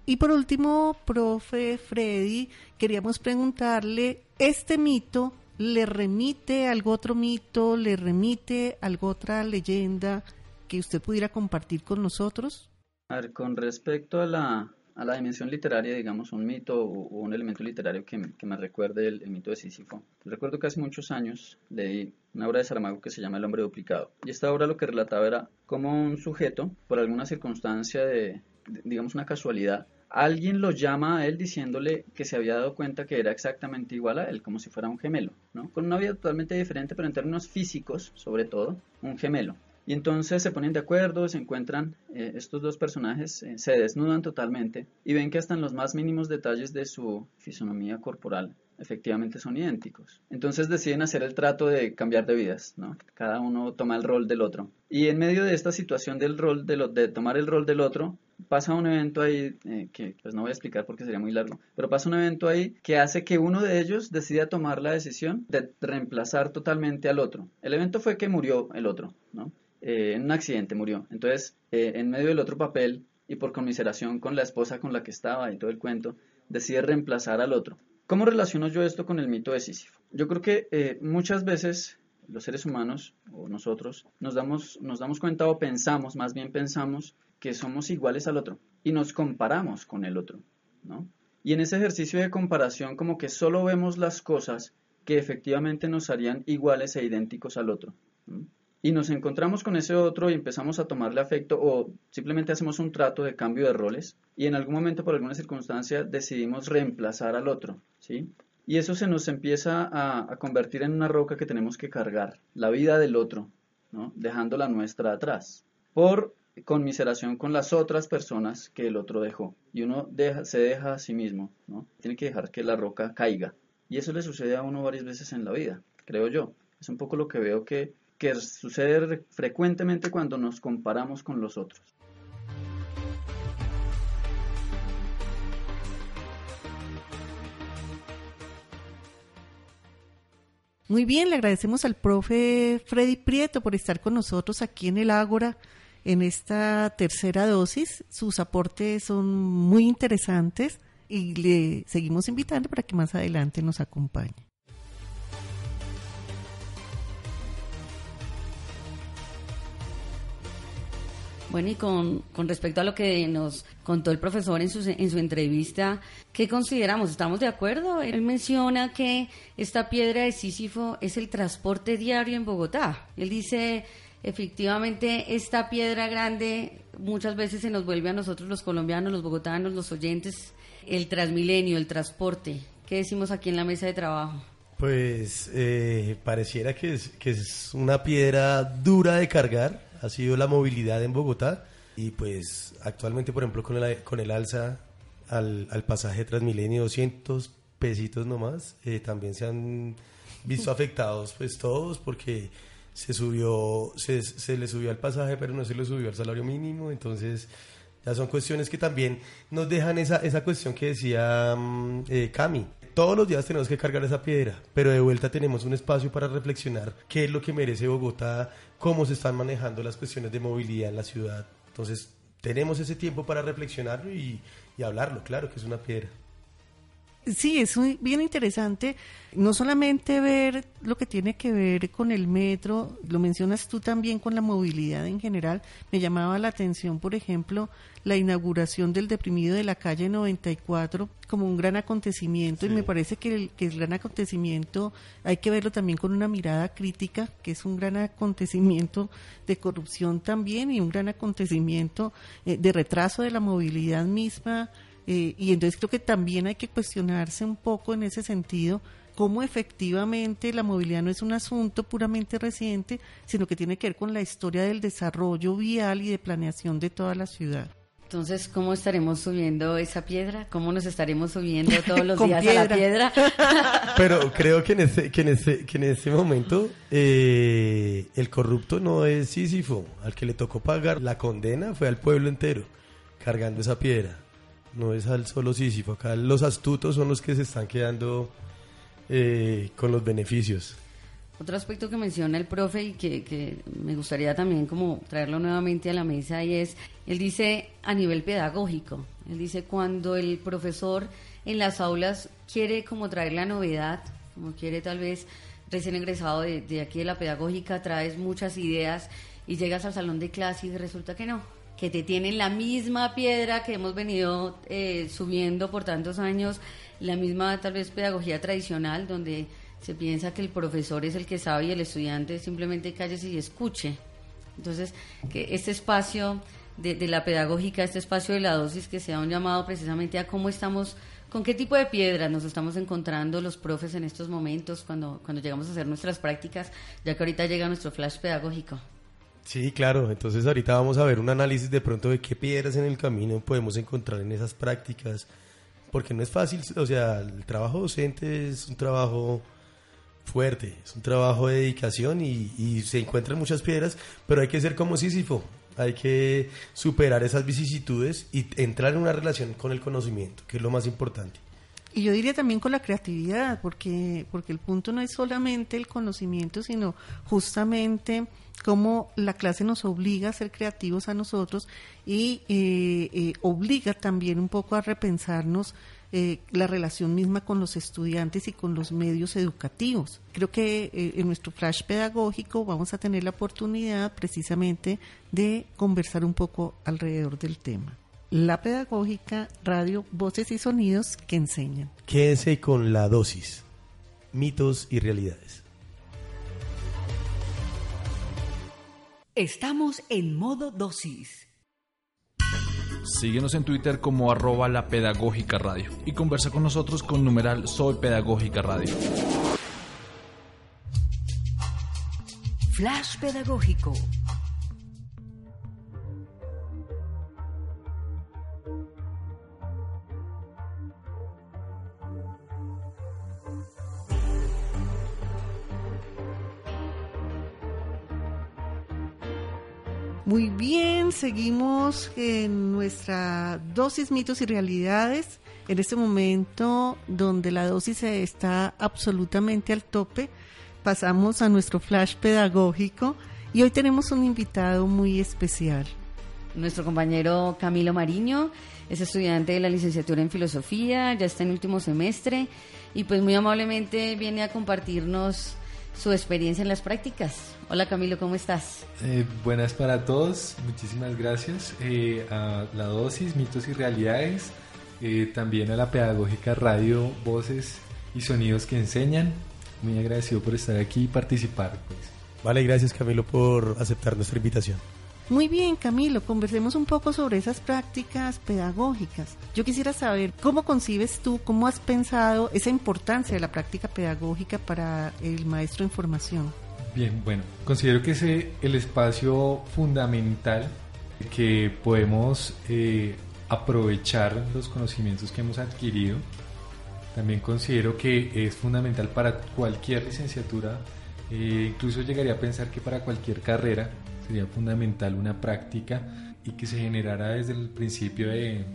C: Y por último, profe Freddy, queríamos preguntarle, ¿este mito le remite a algún otro mito, le remite a alguna otra leyenda que usted pudiera compartir con nosotros?
G: A ver, con respecto a la, a la dimensión literaria, digamos, un mito o, un elemento literario que, me recuerde el, mito de Sísifo. Recuerdo que hace muchos años leí una obra de Saramago que se llama El hombre duplicado. Y esta obra lo que relataba era cómo un sujeto, por alguna circunstancia de, digamos, una casualidad, alguien lo llama a él diciéndole que se había dado cuenta que era exactamente igual a él, como si fuera un gemelo, ¿no? Con una vida totalmente diferente, pero en términos físicos, sobre todo, un gemelo. Y entonces se ponen de acuerdo, se encuentran eh, estos dos personajes, eh, se desnudan totalmente y ven que hasta en los más mínimos detalles de su fisonomía corporal efectivamente son idénticos. Entonces deciden hacer el trato de cambiar de vidas, ¿no? Cada uno toma el rol del otro. Y en medio de esta situación del rol de, tomar el rol del otro, pasa un evento ahí eh, que pues no voy a explicar porque sería muy largo, pero pasa un evento ahí que hace que uno de ellos decida tomar la decisión de reemplazar totalmente al otro. El evento fue que murió el otro, ¿no? Eh, en un accidente murió. Entonces, eh, en medio del otro papel y por conmiseración con la esposa con la que estaba y todo el cuento, decide reemplazar al otro. ¿Cómo relaciono yo esto con el mito de Sísifo? Yo creo que eh, muchas veces los seres humanos o nosotros nos damos, nos damos cuenta o pensamos, más bien pensamos, que somos iguales al otro y nos comparamos con el otro, ¿no? Y en ese ejercicio de comparación como que solo vemos las cosas que efectivamente nos harían iguales e idénticos al otro y nos encontramos con ese otro y empezamos a tomarle afecto o simplemente hacemos un trato de cambio de roles y en algún momento por alguna circunstancia decidimos reemplazar al otro, ¿sí? Y eso se nos empieza a, convertir en una roca que tenemos que cargar, la vida del otro, ¿no? Dejando la nuestra atrás. por conmiseración con las otras personas que el otro dejó. Y uno se deja a sí mismo. Tiene que dejar que la roca caiga. Y eso le sucede a uno varias veces en la vida, creo yo. Es un poco lo que veo que, que sucede frecuentemente cuando nos comparamos con los otros.
C: Muy bien, le agradecemos al profe Freddy Prieto por estar con nosotros aquí en el Ágora en esta tercera dosis. Sus aportes son muy interesantes y le seguimos invitando para que más adelante nos acompañe.
E: Bueno, y con, con, respecto a lo que nos contó el profesor en su, en su entrevista, ¿qué consideramos? ¿Estamos de acuerdo? Él menciona que esta piedra de Sísifo es el transporte diario en Bogotá. Él dice, efectivamente, esta piedra grande muchas veces se nos vuelve a nosotros los colombianos, los bogotanos, los oyentes, el transmilenio, el transporte. ¿Qué decimos aquí en la mesa de trabajo?
D: Pues eh, pareciera que es, que es una piedra dura de cargar, ha sido la movilidad en Bogotá y pues actualmente por ejemplo con el, con el alza al, al pasaje Transmilenio 200 pesitos nomás, eh, también se han visto afectados pues todos porque se subió, se, se le subió al pasaje pero no se le subió al salario mínimo, entonces ya son cuestiones que también nos dejan esa, esa cuestión que decía mm, eh, Cami. Todos los días tenemos que cargar esa piedra, pero de vuelta tenemos un espacio para reflexionar qué es lo que merece Bogotá, cómo se están manejando las cuestiones de movilidad en la ciudad. Entonces, tenemos ese tiempo para reflexionarlo y, y hablarlo, claro que es una piedra.
C: Sí, es muy bien interesante no solamente ver lo que tiene que ver con el metro, lo mencionas tú también con la movilidad en general. Me llamaba la atención, por ejemplo, la inauguración del deprimido de la calle 94 como un gran acontecimiento y me parece que el, que el gran acontecimiento hay que verlo también con una mirada crítica, que es un gran acontecimiento de corrupción también y un gran acontecimiento eh, de retraso de la movilidad misma eh, y entonces creo que también hay que cuestionarse un poco en ese sentido cómo efectivamente la movilidad no es un asunto puramente reciente, sino que tiene que ver con la historia del desarrollo vial y de planeación de toda la ciudad.
E: Entonces, ¿cómo estaremos subiendo esa piedra? ¿Cómo nos estaremos subiendo todos los días a la piedra?
D: Pero creo que en ese, que en ese, que en ese momento eh, el corrupto no es Sísifo. Al que le tocó pagar la condena fue al pueblo entero cargando esa piedra no es al solo Sísifo. Acá los astutos son los que se están quedando eh, con los beneficios.
E: Otro aspecto que menciona el profe y que, que, me gustaría también como traerlo nuevamente a la mesa y es, él dice a nivel pedagógico, él dice cuando el profesor en las aulas quiere como traer la novedad, como quiere tal vez recién egresado de, de aquí de la pedagógica, traes muchas ideas y llegas al salón de clase y resulta que no, que te tienen la misma piedra que hemos venido eh, subiendo por tantos años, la misma tal vez pedagogía tradicional, donde se piensa que el profesor es el que sabe y el estudiante simplemente cállese y escuche. Entonces, que este espacio de, de, la pedagógica, este espacio de la dosis, que sea un llamado precisamente a cómo estamos, con qué tipo de piedras nos estamos encontrando los profes en estos momentos cuando, cuando llegamos a hacer nuestras prácticas, ya que ahorita llega nuestro flash pedagógico.
D: Sí, claro. Entonces ahorita vamos a ver un análisis de pronto de qué piedras en el camino podemos encontrar en esas prácticas, porque no es fácil, o sea, el trabajo docente es un trabajo fuerte, es un trabajo de dedicación y, y se encuentran muchas piedras, pero hay que ser como Sísifo, hay que superar esas vicisitudes y entrar en una relación con el conocimiento, que es lo más importante.
C: Y yo diría también con la creatividad, porque, porque el punto no es solamente el conocimiento, sino justamente cómo la clase nos obliga a ser creativos a nosotros y eh, eh, obliga también un poco a repensarnos eh, la relación misma con los estudiantes y con los medios educativos. Creo que eh, en nuestro flash pedagógico vamos a tener la oportunidad precisamente de conversar un poco alrededor del tema la pedagógica, radio, voces y sonidos que enseñan.
D: Quédense con la dosis, mitos y realidades.
A: Estamos en modo dosis.
H: Síguenos en Twitter como arroba la pedagógica radio y conversa con nosotros con numeral Soy Pedagógica Radio.
A: Flash Pedagógico.
C: Seguimos en nuestra dosis mitos y realidades. En este momento donde la dosis está absolutamente al tope, pasamos a nuestro flash pedagógico y hoy tenemos un invitado muy especial.
E: Nuestro compañero Camilo Mariño es estudiante de la licenciatura en filosofía, ya está en último semestre y pues muy amablemente viene a compartirnos su experiencia en las prácticas. Hola Camilo, ¿cómo estás?
F: Eh, buenas para todos, muchísimas gracias eh, a la dosis, mitos y realidades, eh, también a la pedagógica radio, voces y sonidos que enseñan. Muy agradecido por estar aquí y participar. Pues.
D: Vale, gracias Camilo por aceptar nuestra invitación.
C: Muy bien, Camilo, conversemos un poco sobre esas prácticas pedagógicas. Yo quisiera saber cómo concibes tú, cómo has pensado esa importancia de la práctica pedagógica para el maestro en formación.
F: Bien, bueno, considero que es el espacio fundamental que podemos eh, aprovechar los conocimientos que hemos adquirido. También considero que es fundamental para cualquier licenciatura, eh, incluso llegaría a pensar que para cualquier carrera, sería fundamental una práctica y que se generara desde el principio de,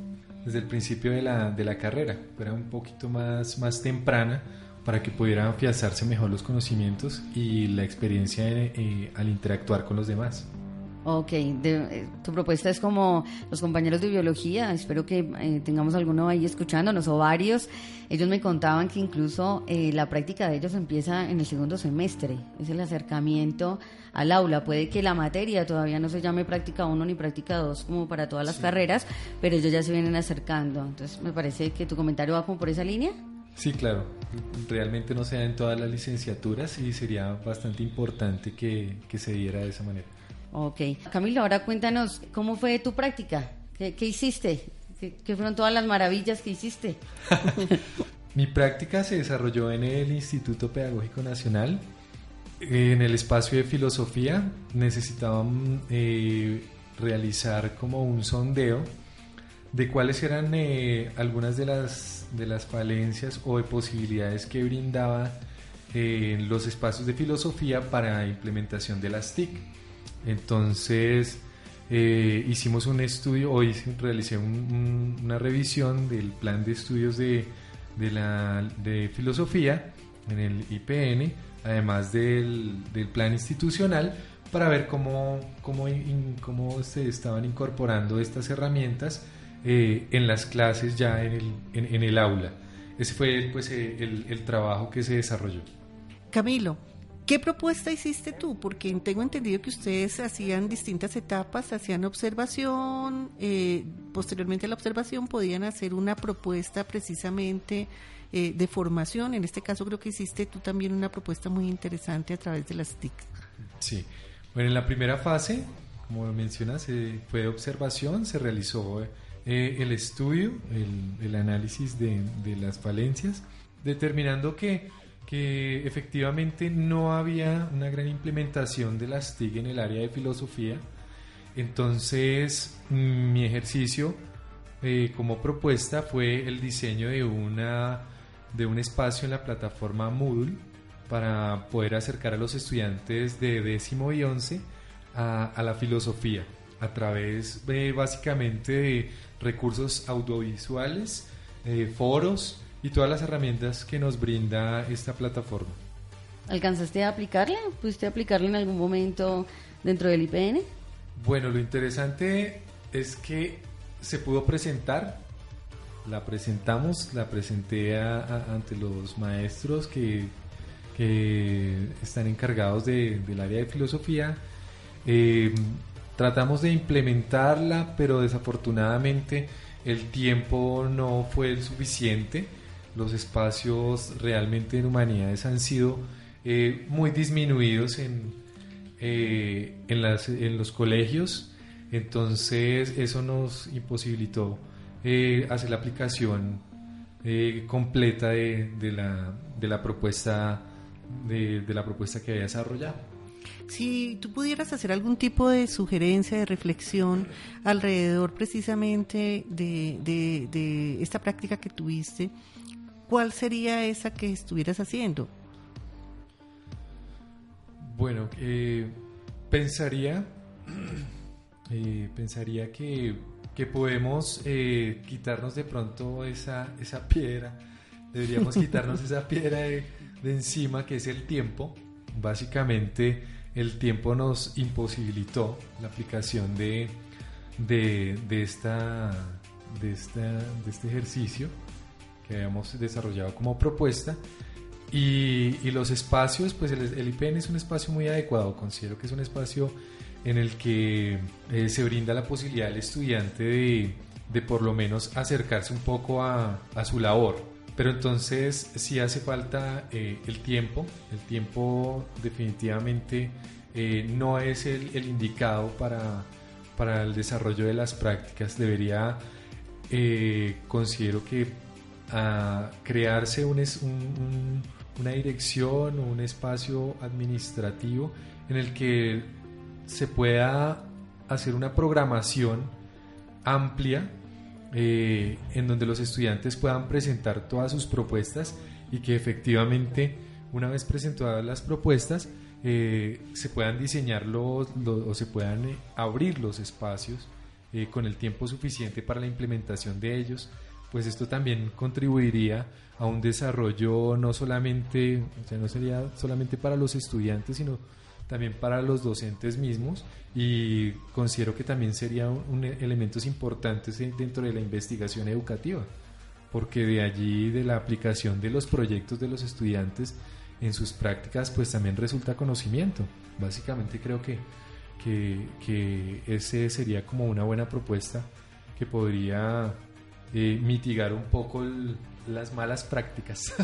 F: desde el principio de la, de la carrera, fuera un poquito más, más temprana para que pudieran afianzarse mejor los conocimientos y la experiencia eh, al interactuar con los demás.
E: Ok, eh, tu propuesta es como los compañeros de biología, espero que eh, tengamos alguno ahí escuchándonos o varios. Ellos me contaban que incluso eh, la práctica de ellos empieza en el segundo semestre, es el acercamiento al aula. Puede que la materia todavía no se llame práctica 1 ni práctica 2 como para todas las carreras, pero ellos ya se vienen acercando. Entonces me parece que tu comentario va como por esa línea.
F: Sí, claro. Realmente no se da en todas las licenciaturas y sería bastante importante que, que se diera de esa manera.
E: Ok. Camilo, ahora cuéntanos, ¿cómo fue tu práctica? ¿Qué, hiciste? ¿Qué, fueron todas las maravillas que hiciste?
F: Mi práctica se desarrolló en el Instituto Pedagógico Nacional. En el espacio de filosofía necesitaban eh, realizar como un sondeo de cuáles eran eh, algunas de las, de las falencias o de posibilidades que brindaba eh, los espacios de filosofía para implementación de las TIC. Entonces eh, hicimos un estudio, hoy realicé una revisión del plan de estudios de, la, de filosofía en el IPN, además del, plan institucional, para ver cómo, cómo, cómo se estaban incorporando estas herramientas eh, en las clases ya en el, en, el aula. Ese fue pues, el, el trabajo que se desarrolló.
C: Camilo, ¿Qué propuesta hiciste tú? Porque tengo entendido que ustedes hacían distintas etapas, hacían observación, eh, posteriormente a la observación podían hacer una propuesta precisamente eh, de formación. En este caso creo que hiciste tú también una propuesta muy interesante a través de las TIC.
F: Sí, bueno, en la primera fase, como mencionas, eh, fue de observación, se realizó el estudio, el, análisis de las falencias, determinando que que efectivamente no había una gran implementación de las TIC en el área de filosofía. Entonces, mi ejercicio eh, como propuesta fue el diseño de, una, de un espacio en la plataforma Moodle para poder acercar a los estudiantes de décimo y once a, la filosofía a través de, básicamente de recursos audiovisuales, eh, foros, y todas las herramientas que nos brinda esta plataforma.
E: ¿Alcanzaste a aplicarla? ¿Pudiste aplicarla en algún momento dentro del IPN?
F: Bueno, lo interesante es que se pudo presentar, la presentamos, la presenté ante los maestros que, que están encargados de, del área de filosofía. Eh, tratamos de implementarla, pero desafortunadamente el tiempo no fue el suficiente los espacios realmente en humanidades han sido eh, muy disminuidos en, eh, en, las, en, los colegios, entonces eso nos imposibilitó eh, hacer la aplicación completa de, de, la, de, la, propuesta de, la propuesta que había desarrollado.
C: Si tú pudieras hacer algún tipo de sugerencia, de reflexión alrededor precisamente de, de, esta práctica que tuviste, ¿cuál sería esa que estuvieras haciendo?
F: Bueno, eh, pensaría eh, pensaría que, que podemos eh, quitarnos de pronto esa, esa piedra, deberíamos quitarnos esa piedra de, de encima que es el tiempo. Básicamente el tiempo nos imposibilitó la aplicación de, de, de esta, de, esta, de este ejercicio que habíamos desarrollado como propuesta. Y, y los espacios, pues el, el, IPN es un espacio muy adecuado, considero que es un espacio en el que eh, se brinda la posibilidad al estudiante de, de, por lo menos acercarse un poco a, a su labor. Pero entonces sí hace falta eh, el tiempo, el tiempo definitivamente eh, no es el, el indicado para, para, el desarrollo de las prácticas. Debería, eh, considero que a crearse un, un, una dirección o un espacio administrativo en el que se pueda hacer una programación amplia eh, en donde los estudiantes puedan presentar todas sus propuestas y que efectivamente una vez presentadas las propuestas eh, se puedan diseñar los, o se puedan eh, abrir los espacios con el tiempo suficiente para la implementación de ellos pues esto también contribuiría a un desarrollo no solamente, o sea, no sería solamente para los estudiantes, sino también para los docentes mismos y considero que también sería un, un elementos importantes dentro de la investigación educativa, porque de allí, de la aplicación de los proyectos de los estudiantes en sus prácticas, pues también resulta conocimiento. Básicamente creo que, que, que ese sería como una buena propuesta que podría eh, mitigar un poco el, las malas prácticas.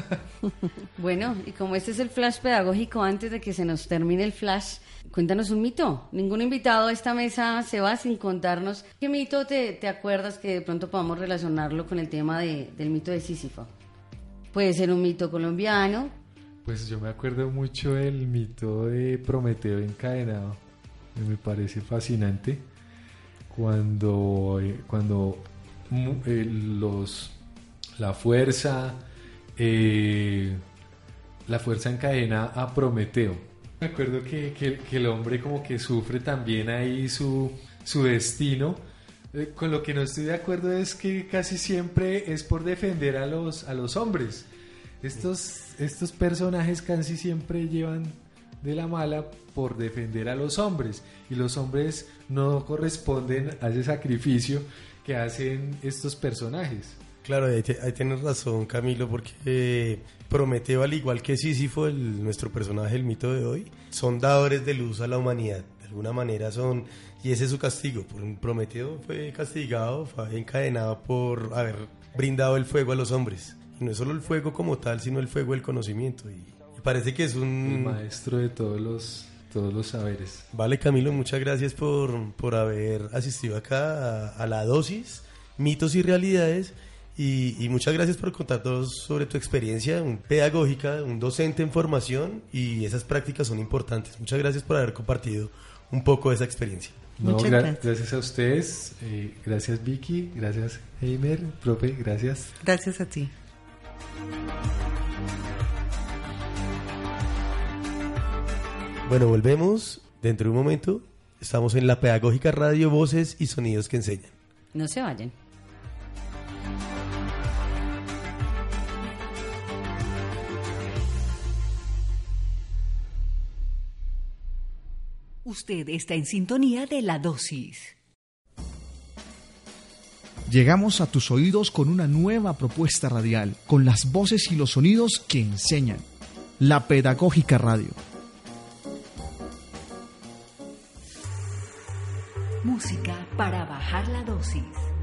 E: bueno, y como este es el flash pedagógico, antes de que se nos termine el flash, cuéntanos un mito. Ningún invitado a esta mesa se va sin contarnos qué mito te, te acuerdas que de pronto podamos relacionarlo con el tema de, del mito de Sísifo. Puede ser un mito colombiano.
F: Pues yo me acuerdo mucho del mito de Prometeo encadenado. Me parece fascinante cuando, cuando eh, los, la fuerza, eh, la fuerza encadena a Prometeo. Me acuerdo que, que, el hombre como que sufre también ahí su, su destino. Eh, con lo que no estoy de acuerdo es que casi siempre es por defender a los, a los hombres. Estos, estos personajes casi siempre llevan de la mala por defender a los hombres y los hombres no corresponden a ese sacrificio que hacen estos personajes.
D: Claro, ahí, ahí, tienes razón Camilo, porque eh, Prometeo, al igual que Sísifo, el, nuestro personaje, el mito de hoy, son dadores de luz a la humanidad. De alguna manera son, y ese es su castigo. Prometeo fue castigado, fue encadenado por haber brindado el fuego a los hombres. Y no es solo el fuego como tal, sino el fuego del conocimiento. Y, y parece que es un...
F: El maestro de todos los todos los saberes.
D: Vale, Camilo, muchas gracias por, por haber asistido acá a, a, la dosis, mitos y realidades. Y, y, muchas gracias por contarnos sobre tu experiencia un, pedagógica, un docente en formación y esas prácticas son importantes. Muchas gracias por haber compartido un poco de esa experiencia.
F: No, muchas gracias. gracias a ustedes, eh, gracias Vicky, gracias Heimer, profe, gracias.
C: Gracias a ti.
D: Bueno, volvemos dentro de un momento. Estamos en la Pedagógica Radio Voces y Sonidos que Enseñan.
E: No se vayan.
A: Usted está en sintonía de la dosis.
J: Llegamos a tus oídos con una nueva propuesta radial, con las voces y los sonidos que enseñan. La Pedagógica Radio.
A: Música para bajar la dosis.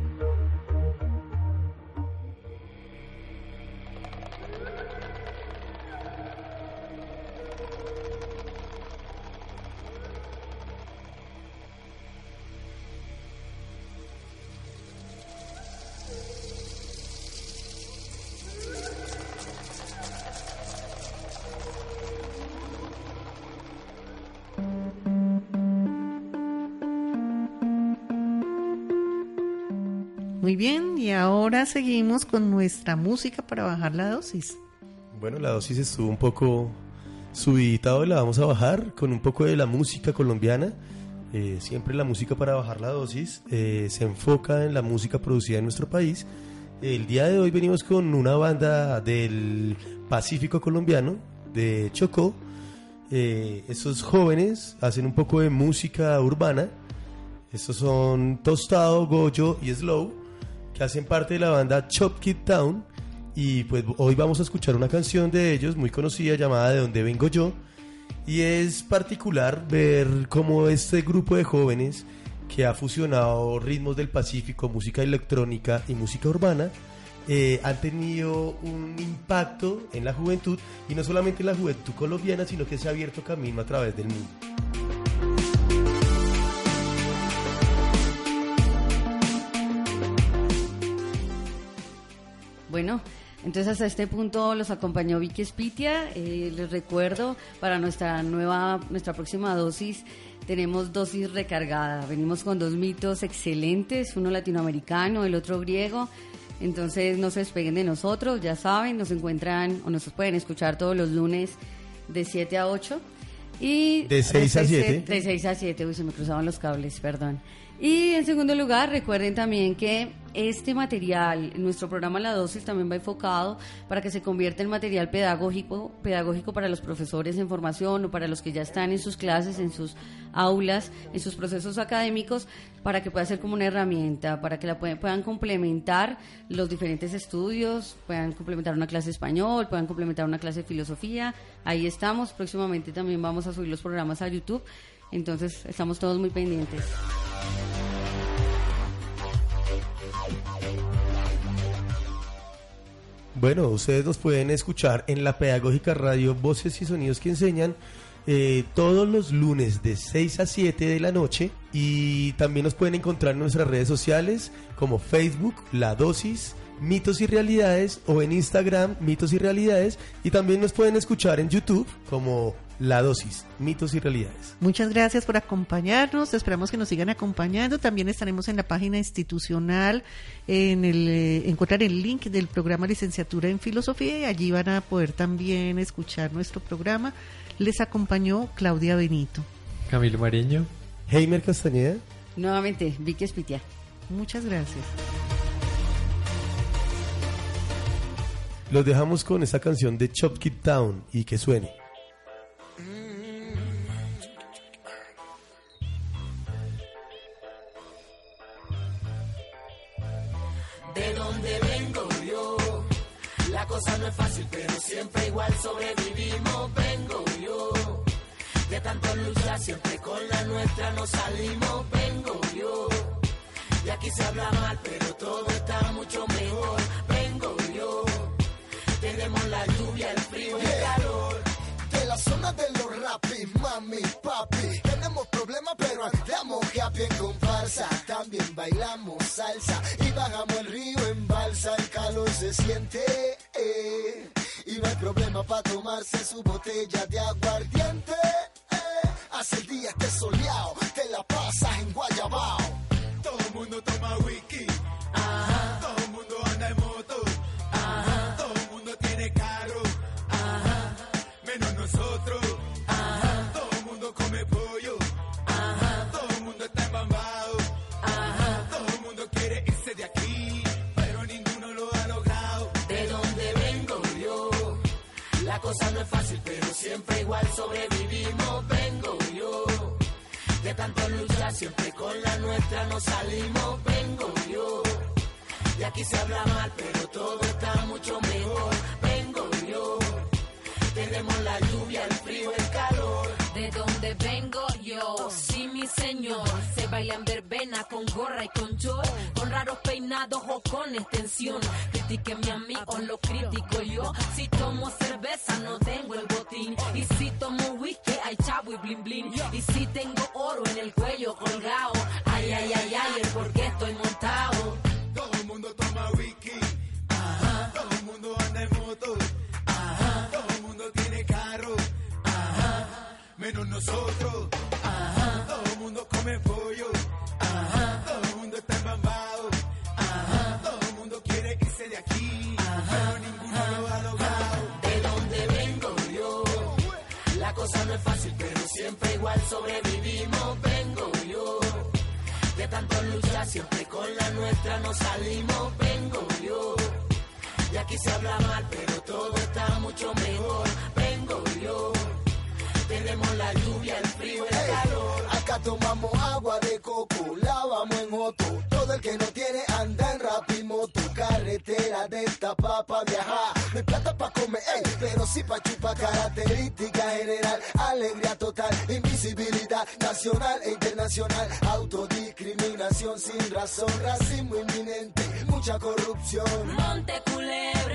C: Seguimos con nuestra música para bajar la dosis.
D: Bueno, la dosis estuvo un poco subidita hoy, la vamos a bajar con un poco de la música colombiana. Eh, siempre la música para bajar la dosis eh, se enfoca en la música producida en nuestro país. El día de hoy venimos con una banda del Pacífico colombiano, de Chocó. Eh, jóvenes hacen un poco de música urbana. Estos son Tostado, Goyo y Slow, que hacen parte de la banda Chop Kid Town. Y pues hoy vamos a escuchar una canción de ellos muy conocida llamada De dónde vengo yo. Y es particular ver cómo este grupo de jóvenes que ha fusionado ritmos del Pacífico, música electrónica y música urbana, eh, han tenido un impacto en la juventud y no solamente en la juventud colombiana, sino que se ha abierto camino a través del mundo.
E: Entonces hasta este punto los acompañó Vicky Spitia. Eh, les recuerdo, para nuestra nueva, nuestra próxima dosis, tenemos dosis recargada. Venimos con dos mitos excelentes, uno latinoamericano, el otro griego. Entonces no se despeguen de nosotros, ya saben, nos encuentran o nos pueden escuchar todos los lunes de 7 a 8. Y
D: De 6 a 7.
E: De 6 a 7, uy, se me cruzaban los cables, perdón. Y en segundo lugar, recuerden también que este material, nuestro programa La Dosis también va enfocado para que se convierta en material pedagógico, pedagógico para los profesores en formación o para los que ya están en sus clases, en sus aulas, en sus procesos académicos, para que pueda ser como una herramienta, para que la puedan, puedan complementar los diferentes estudios, puedan complementar una clase de español, puedan complementar una clase de filosofía. Ahí estamos. Próximamente también vamos a subir los programas a YouTube. Entonces, estamos todos muy pendientes.
D: Bueno, ustedes nos pueden escuchar en la Pedagógica Radio Voces y Sonidos que enseñan eh, todos los lunes de 6 a 7 de la noche y también nos pueden encontrar en nuestras redes sociales como Facebook, La Dosis, Mitos y Realidades o en Instagram, Mitos y Realidades y también nos pueden escuchar en YouTube como La Dosis, Mitos y Realidades.
C: Muchas gracias por acompañarnos. Esperamos que nos sigan acompañando. También estaremos en la página institucional, en el eh, encontrar el link del programa Licenciatura en Filosofía y allí van a poder también escuchar nuestro programa. Les acompañó Claudia Benito.
F: Camilo Mariño.
D: Heimer Castañeda.
E: Nuevamente, Vicky Espitia.
C: Muchas gracias.
D: Los dejamos con esta canción de Chop Kid Town y que suene.
B: Cosa no es fácil, pero siempre igual sobrevivimos. Vengo yo. De tanto luchar, siempre con la nuestra nos salimos. Vengo yo. Y aquí se habla mal, pero todo está mucho mejor. Vengo yo. Tenemos la lluvia, el frío y el calor.
M: De la zona de los rapis, mami, papi. Tenemos problemas, pero andamos happy en comparsa. También bailamos salsa y bajamos el río en balsa. El calor se siente eh, y no hay problema para tomarse su botella de aguardiente. eh. Hace el día esté soleado, te la pasas en Guayabao.
B: Todo el mundo toma whisky. La cosa no es fácil, pero siempre igual sobrevivimos. Vengo yo. De tanto luchar, siempre con la nuestra nos salimos. Vengo yo. Y aquí se habla mal, pero todo está mucho mejor. Vengo yo. Tenemos la lluvia, el frío, el calor.
N: De donde vengo yo, sí mi señor, se baila en verbena con gorra y con short, con raros peinados o con extensión. Critíqueme a mí o lo critico yo. Si tomo cerveza no tengo el botín, y si tomo whisky hay chavo y blin blin, y si tengo oro en el cuello colgado, ay ay ay ay, el por qué estoy montado.
B: Todo el mundo toma whisky. Ajá. Todo el mundo anda en moto. Ajá. Todo el mundo tiene carro. Ajá. Menos nosotros me follo. Ajá. Todo el mundo está embambado. Ajá. Todo el mundo quiere irse de aquí. Ajá. Pero ninguno Ajá. lo ha logrado. De dónde vengo yo. La cosa no es fácil, pero siempre igual sobrevivimos. Vengo yo. De tanto luchar, siempre con la nuestra nos salimos. Vengo yo. Y aquí se habla mal, pero todo está mucho mejor. Vengo yo. Tenemos la lluvia, el frío, el calor.
M: Tomamos agua de coco, lavamos en otro. Todo el que no tiene anda en rap y. Carretera de esta papa viajar. No hay plata pa' comer, ey, pero sí pa' chupa. Característica general, alegría total, invisibilidad nacional e internacional. Autodiscriminación sin razón, racismo inminente, mucha corrupción.
O: Monte Culebra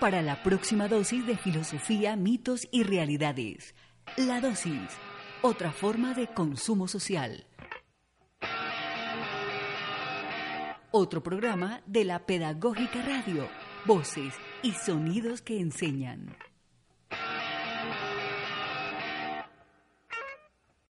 A: para la próxima dosis de filosofía, mitos y realidades. La dosis, otra forma de consumo social. Otro programa de la Pedagógica Radio, voces y sonidos que enseñan.